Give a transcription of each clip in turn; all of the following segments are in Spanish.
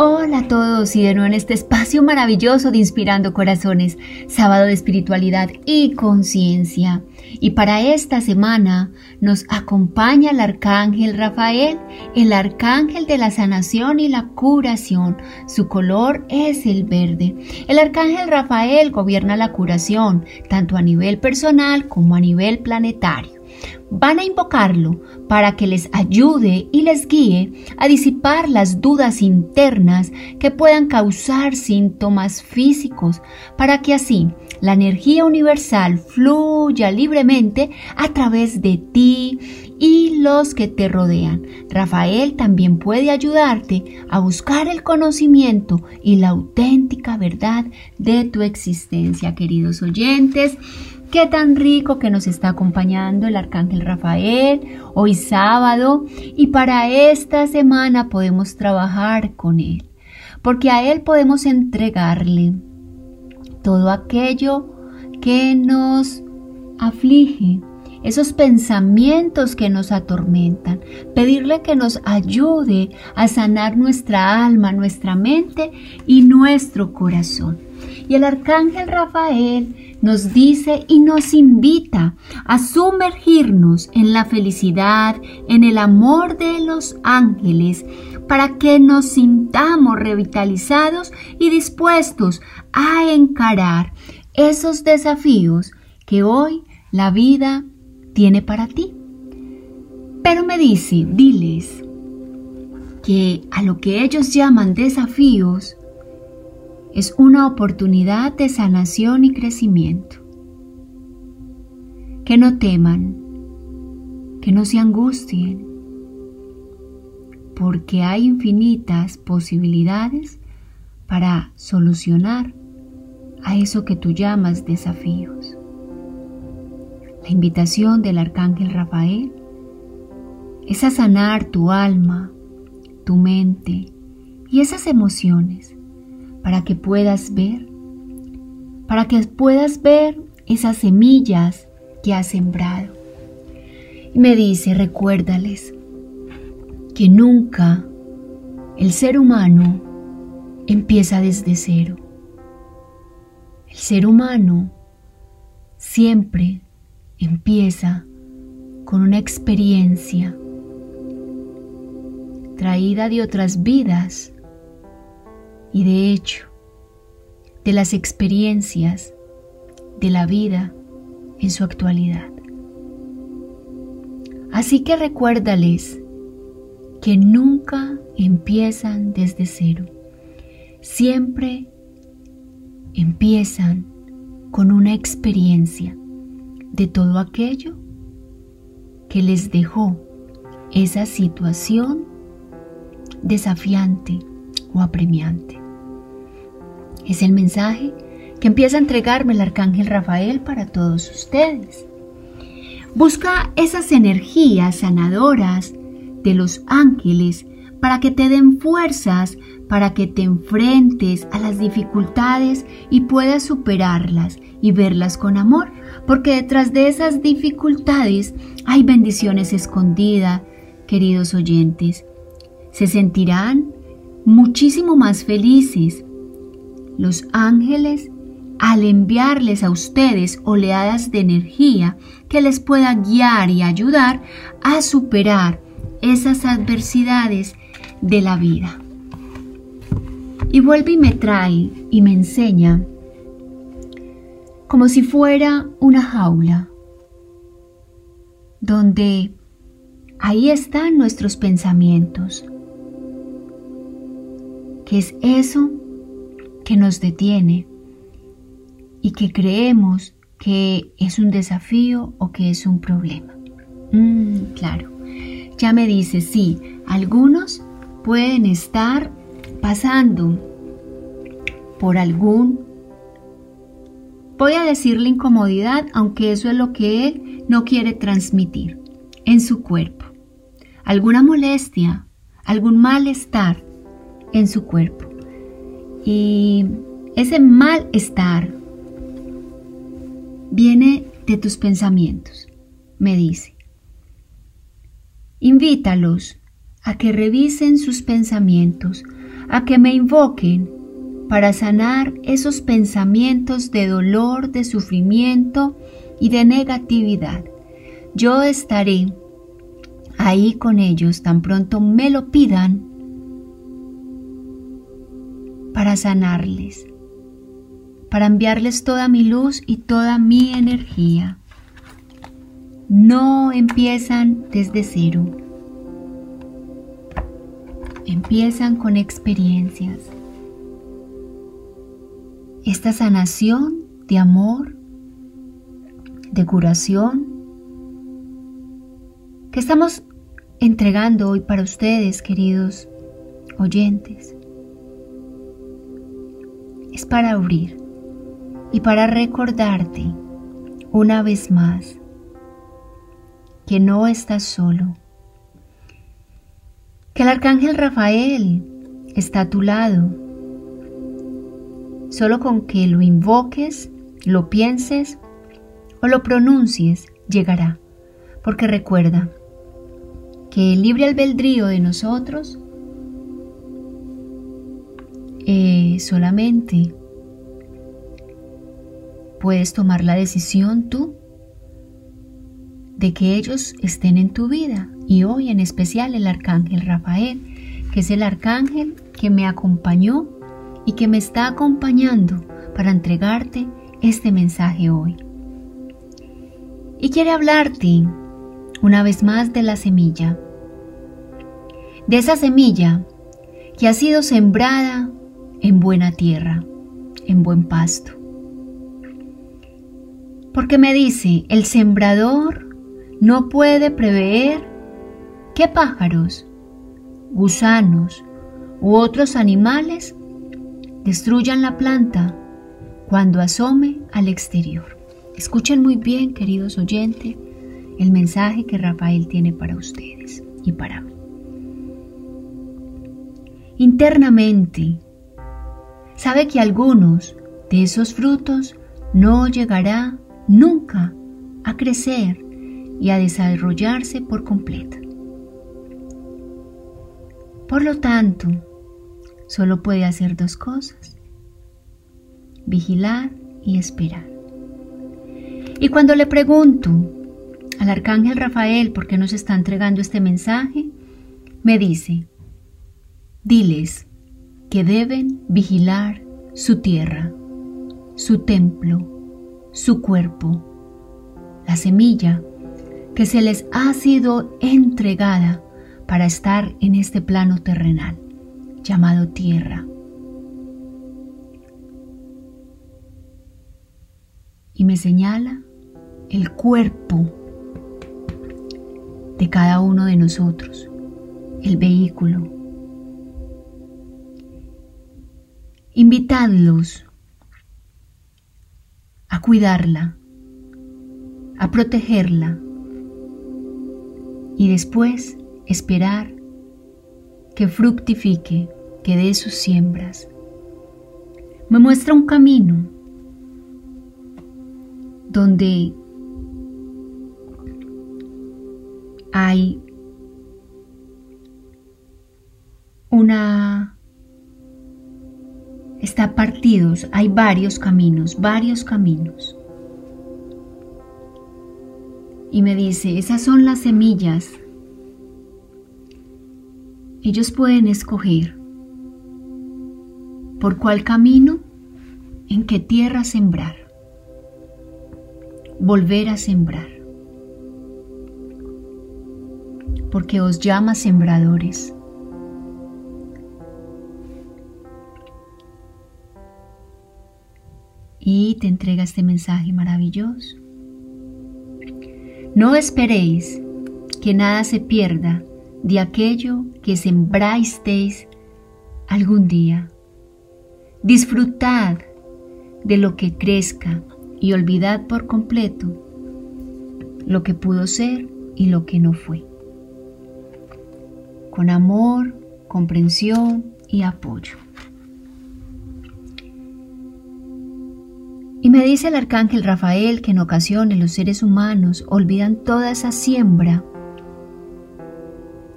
Hola a todos y de nuevo en este espacio maravilloso de Inspirando Corazones, sábado de espiritualidad y conciencia. Y para esta semana nos acompaña el arcángel Rafael, el arcángel de la sanación y la curación. Su color es el verde. El arcángel Rafael gobierna la curación, tanto a nivel personal como a nivel planetario van a invocarlo para que les ayude y les guíe a disipar las dudas internas que puedan causar síntomas físicos, para que así la energía universal fluya libremente a través de ti y los que te rodean. Rafael también puede ayudarte a buscar el conocimiento y la auténtica verdad de tu existencia, queridos oyentes. Qué tan rico que nos está acompañando el Arcángel Rafael hoy sábado y para esta semana podemos trabajar con él, porque a él podemos entregarle todo aquello que nos aflige, esos pensamientos que nos atormentan, pedirle que nos ayude a sanar nuestra alma, nuestra mente y nuestro corazón. Y el arcángel Rafael nos dice y nos invita a sumergirnos en la felicidad, en el amor de los ángeles, para que nos sintamos revitalizados y dispuestos a encarar esos desafíos que hoy la vida tiene para ti. Pero me dice, diles que a lo que ellos llaman desafíos, es una oportunidad de sanación y crecimiento. Que no teman, que no se angustien, porque hay infinitas posibilidades para solucionar a eso que tú llamas desafíos. La invitación del arcángel Rafael es a sanar tu alma, tu mente y esas emociones para que puedas ver, para que puedas ver esas semillas que has sembrado. Y me dice, recuérdales que nunca el ser humano empieza desde cero. El ser humano siempre empieza con una experiencia traída de otras vidas y de hecho de las experiencias de la vida en su actualidad. Así que recuérdales que nunca empiezan desde cero, siempre empiezan con una experiencia de todo aquello que les dejó esa situación desafiante o apremiante. Es el mensaje que empieza a entregarme el arcángel Rafael para todos ustedes. Busca esas energías sanadoras de los ángeles para que te den fuerzas, para que te enfrentes a las dificultades y puedas superarlas y verlas con amor, porque detrás de esas dificultades hay bendiciones escondidas, queridos oyentes. Se sentirán muchísimo más felices. Los ángeles, al enviarles a ustedes oleadas de energía que les pueda guiar y ayudar a superar esas adversidades de la vida. Y vuelve y me trae y me enseña como si fuera una jaula donde ahí están nuestros pensamientos, que es eso que nos detiene y que creemos que es un desafío o que es un problema. Mm, claro, ya me dice, sí, algunos pueden estar pasando por algún Voy a decirle incomodidad, aunque eso es lo que él no quiere transmitir en su cuerpo. Alguna molestia, algún malestar en su cuerpo. Y ese malestar viene de tus pensamientos, me dice. Invítalos a que revisen sus pensamientos, a que me invoquen para sanar esos pensamientos de dolor, de sufrimiento y de negatividad. Yo estaré ahí con ellos tan pronto me lo pidan para sanarles, para enviarles toda mi luz y toda mi energía. No empiezan desde cero. Empiezan con experiencias esta sanación de amor, de curación, que estamos entregando hoy para ustedes, queridos oyentes, es para abrir y para recordarte una vez más que no estás solo, que el arcángel Rafael está a tu lado Solo con que lo invoques, lo pienses o lo pronuncies, llegará. Porque recuerda que el libre albedrío de nosotros eh, solamente puedes tomar la decisión tú de que ellos estén en tu vida. Y hoy en especial el arcángel Rafael, que es el arcángel que me acompañó y que me está acompañando para entregarte este mensaje hoy. Y quiere hablarte una vez más de la semilla, de esa semilla que ha sido sembrada en buena tierra, en buen pasto. Porque me dice, el sembrador no puede prever qué pájaros, gusanos u otros animales destruyan la planta cuando asome al exterior. Escuchen muy bien, queridos oyentes, el mensaje que Rafael tiene para ustedes y para mí. Internamente, sabe que algunos de esos frutos no llegará nunca a crecer y a desarrollarse por completo. Por lo tanto, solo puede hacer dos cosas, vigilar y esperar. Y cuando le pregunto al arcángel Rafael por qué nos está entregando este mensaje, me dice, diles que deben vigilar su tierra, su templo, su cuerpo, la semilla que se les ha sido entregada para estar en este plano terrenal llamado tierra. Y me señala el cuerpo de cada uno de nosotros, el vehículo. Invitadlos a cuidarla, a protegerla y después esperar que fructifique que dé sus siembras. Me muestra un camino donde hay una está partidos, hay varios caminos, varios caminos. Y me dice, esas son las semillas. Ellos pueden escoger por cuál camino, en qué tierra sembrar, volver a sembrar, porque os llama sembradores. Te entrega este mensaje maravilloso. No esperéis que nada se pierda de aquello que sembrasteis algún día Disfrutad de lo que crezca y olvidad por completo lo que pudo ser y lo que no fue. Con amor, comprensión y apoyo. Y me dice el arcángel Rafael que en ocasiones los seres humanos olvidan toda esa siembra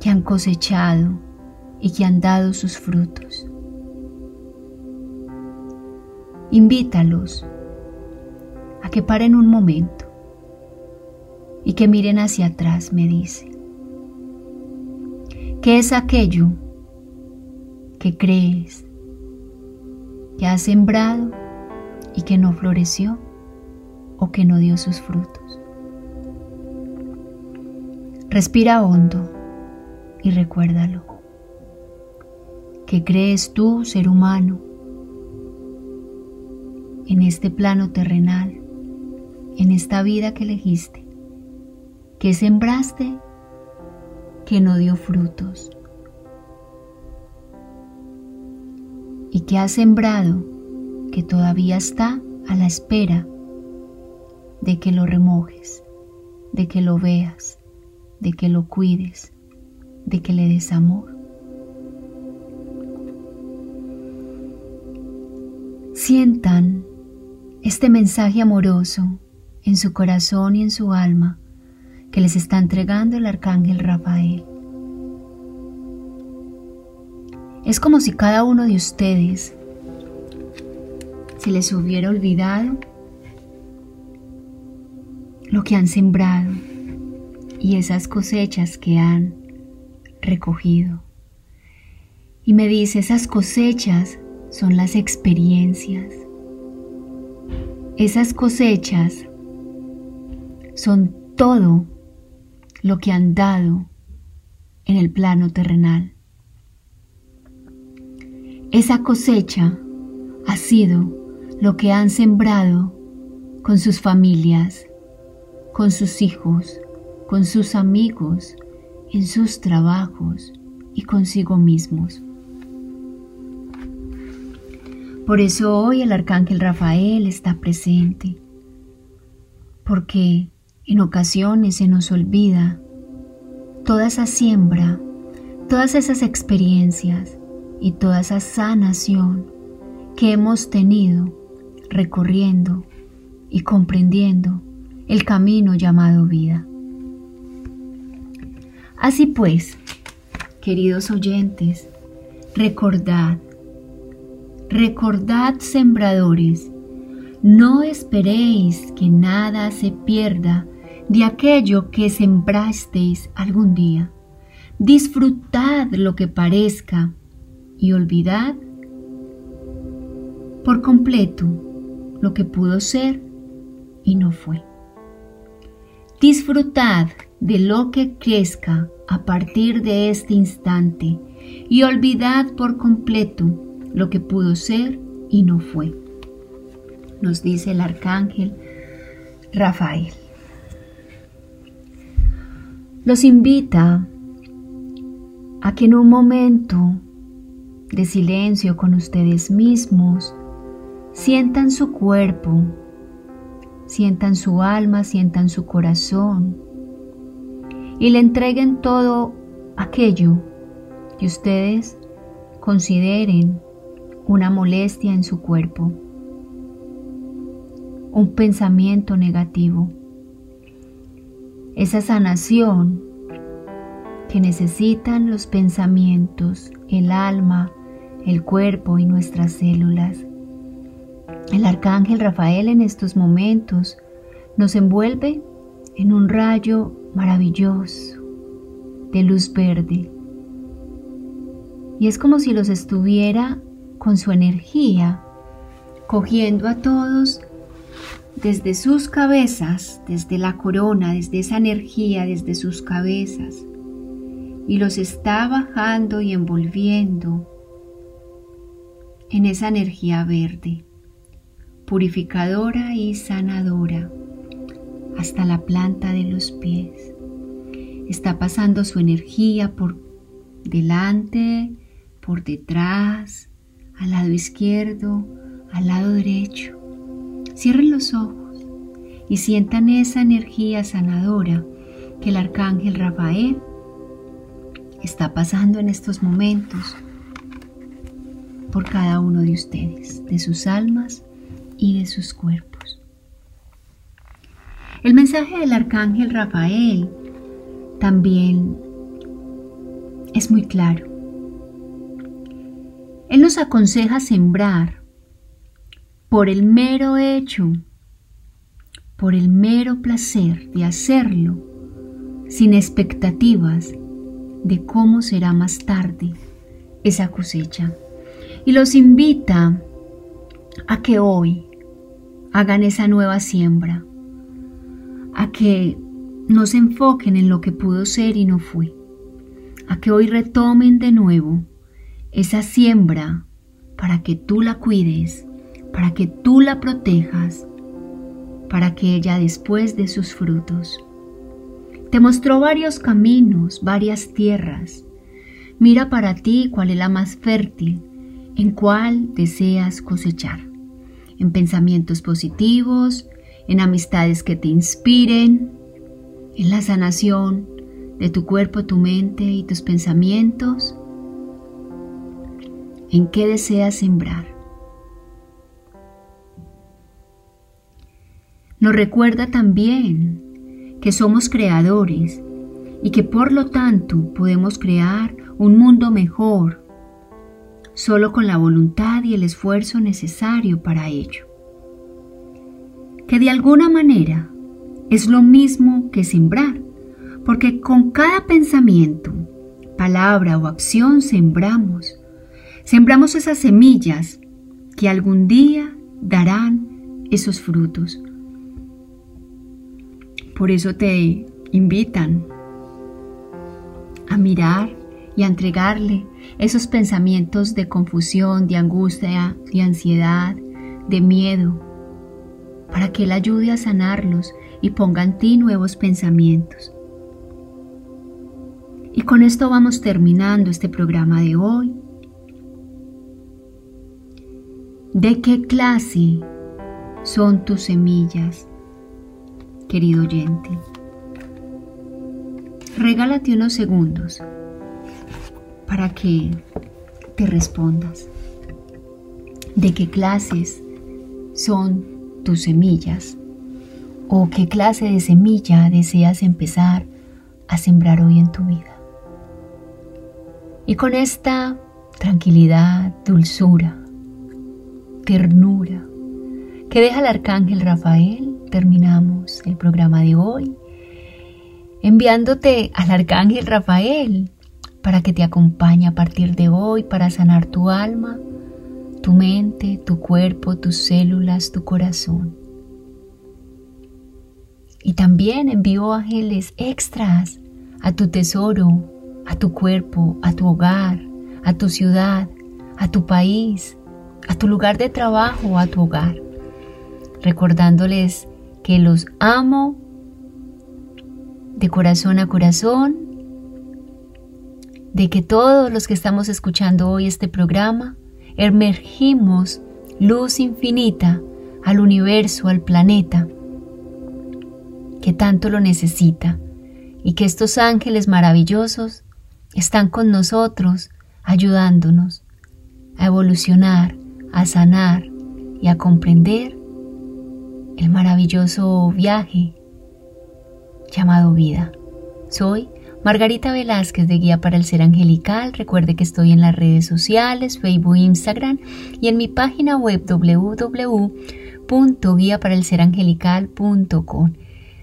que han cosechado y que han dado sus frutos. Invítalos a que paren un momento y que miren hacia atrás, me dice. ¿Qué es aquello que crees que has sembrado y que no floreció o que no dio sus frutos? Respira hondo y recuérdalo. ¿Qué crees tú, ser humano, en este plano terrenal, en esta vida que elegiste, que sembraste, que no dio frutos, y que has sembrado, que todavía está a la espera de que lo remojes, de que lo veas, de que lo cuides, de que le des amor. Sientan este mensaje amoroso en su corazón y en su alma que les está entregando el arcángel Rafael. Es como si cada uno de ustedes se les hubiera olvidado lo que han sembrado y esas cosechas que han recogido. Y me dice, esas cosechas son las experiencias esas cosechas son todo lo que han dado en el plano terrenal. Esa cosecha ha sido lo que han sembrado con sus familias, con sus hijos, con sus amigos, en sus trabajos y consigo mismos. Por eso hoy el arcángel Rafael está presente, porque en ocasiones se nos olvida toda esa siembra, todas esas experiencias y toda esa sanación que hemos tenido recorriendo y comprendiendo el camino llamado vida. Así pues, queridos oyentes, recordad Recordad, sembradores, no esperéis que nada se pierda de aquello que sembrasteis algún día. Disfrutad lo que parezca y olvidad por completo lo que pudo ser y no fue. Disfrutad de lo que crezca a partir de este instante y olvidad por completo lo que pudo ser y no fue. Nos dice el arcángel Rafael. Los invita a que en un momento de silencio con ustedes mismos sientan su cuerpo, sientan su alma, sientan su corazón y le entreguen todo aquello que ustedes consideren una molestia en su cuerpo, un pensamiento negativo, esa sanación que necesitan los pensamientos, el alma, el cuerpo y nuestras células. El arcángel Rafael en estos momentos nos envuelve en un rayo maravilloso de luz verde. Y es como si los estuviera con su energía, cogiendo a todos desde sus cabezas, desde la corona, desde esa energía, desde sus cabezas, y los está bajando y envolviendo en esa energía verde, purificadora y sanadora, hasta la planta de los pies. Está pasando su energía por delante, por detrás, al lado izquierdo, al lado derecho. Cierren los ojos y sientan esa energía sanadora que el arcángel Rafael está pasando en estos momentos por cada uno de ustedes, de sus almas y de sus cuerpos. El mensaje del arcángel Rafael también es muy claro. Él nos aconseja sembrar por el mero hecho, por el mero placer de hacerlo, sin expectativas de cómo será más tarde esa cosecha. Y los invita a que hoy hagan esa nueva siembra, a que no se enfoquen en lo que pudo ser y no fue, a que hoy retomen de nuevo esa siembra para que tú la cuides, para que tú la protejas, para que ella después de sus frutos. Te mostró varios caminos, varias tierras. Mira para ti cuál es la más fértil, en cuál deseas cosechar. En pensamientos positivos, en amistades que te inspiren, en la sanación de tu cuerpo, tu mente y tus pensamientos. ¿En qué deseas sembrar? Nos recuerda también que somos creadores y que por lo tanto podemos crear un mundo mejor solo con la voluntad y el esfuerzo necesario para ello. Que de alguna manera es lo mismo que sembrar, porque con cada pensamiento, palabra o acción sembramos. Sembramos esas semillas que algún día darán esos frutos. Por eso te invitan a mirar y a entregarle esos pensamientos de confusión, de angustia, de ansiedad, de miedo, para que Él ayude a sanarlos y ponga en ti nuevos pensamientos. Y con esto vamos terminando este programa de hoy. ¿De qué clase son tus semillas, querido oyente? Regálate unos segundos para que te respondas. ¿De qué clases son tus semillas? ¿O qué clase de semilla deseas empezar a sembrar hoy en tu vida? Y con esta tranquilidad, dulzura, ternura que deja el arcángel Rafael, terminamos el programa de hoy enviándote al arcángel Rafael para que te acompañe a partir de hoy para sanar tu alma, tu mente, tu cuerpo, tus células, tu corazón. Y también envío ángeles extras a tu tesoro, a tu cuerpo, a tu hogar, a tu ciudad, a tu país, a tu lugar de trabajo, a tu hogar, recordándoles que los amo de corazón a corazón, de que todos los que estamos escuchando hoy este programa emergimos luz infinita al universo, al planeta, que tanto lo necesita, y que estos ángeles maravillosos están con nosotros, ayudándonos a evolucionar, a sanar y a comprender el maravilloso viaje llamado vida. Soy Margarita Velázquez de Guía para el Ser Angelical. Recuerde que estoy en las redes sociales, Facebook, Instagram y en mi página web www.guiaparalserangelical.com.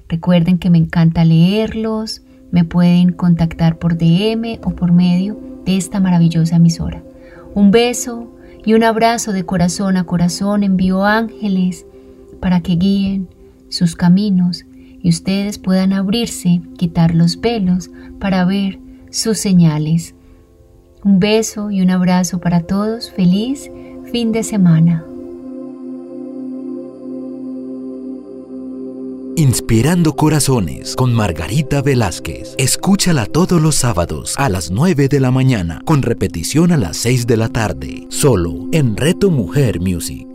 Recuerden que me encanta leerlos, me pueden contactar por DM o por medio de esta maravillosa emisora. Un beso y un abrazo de corazón a corazón envío ángeles para que guíen sus caminos y ustedes puedan abrirse, quitar los velos para ver sus señales. Un beso y un abrazo para todos. Feliz fin de semana. Inspirando Corazones con Margarita Velázquez. Escúchala todos los sábados a las 9 de la mañana, con repetición a las 6 de la tarde, solo en Reto Mujer Music.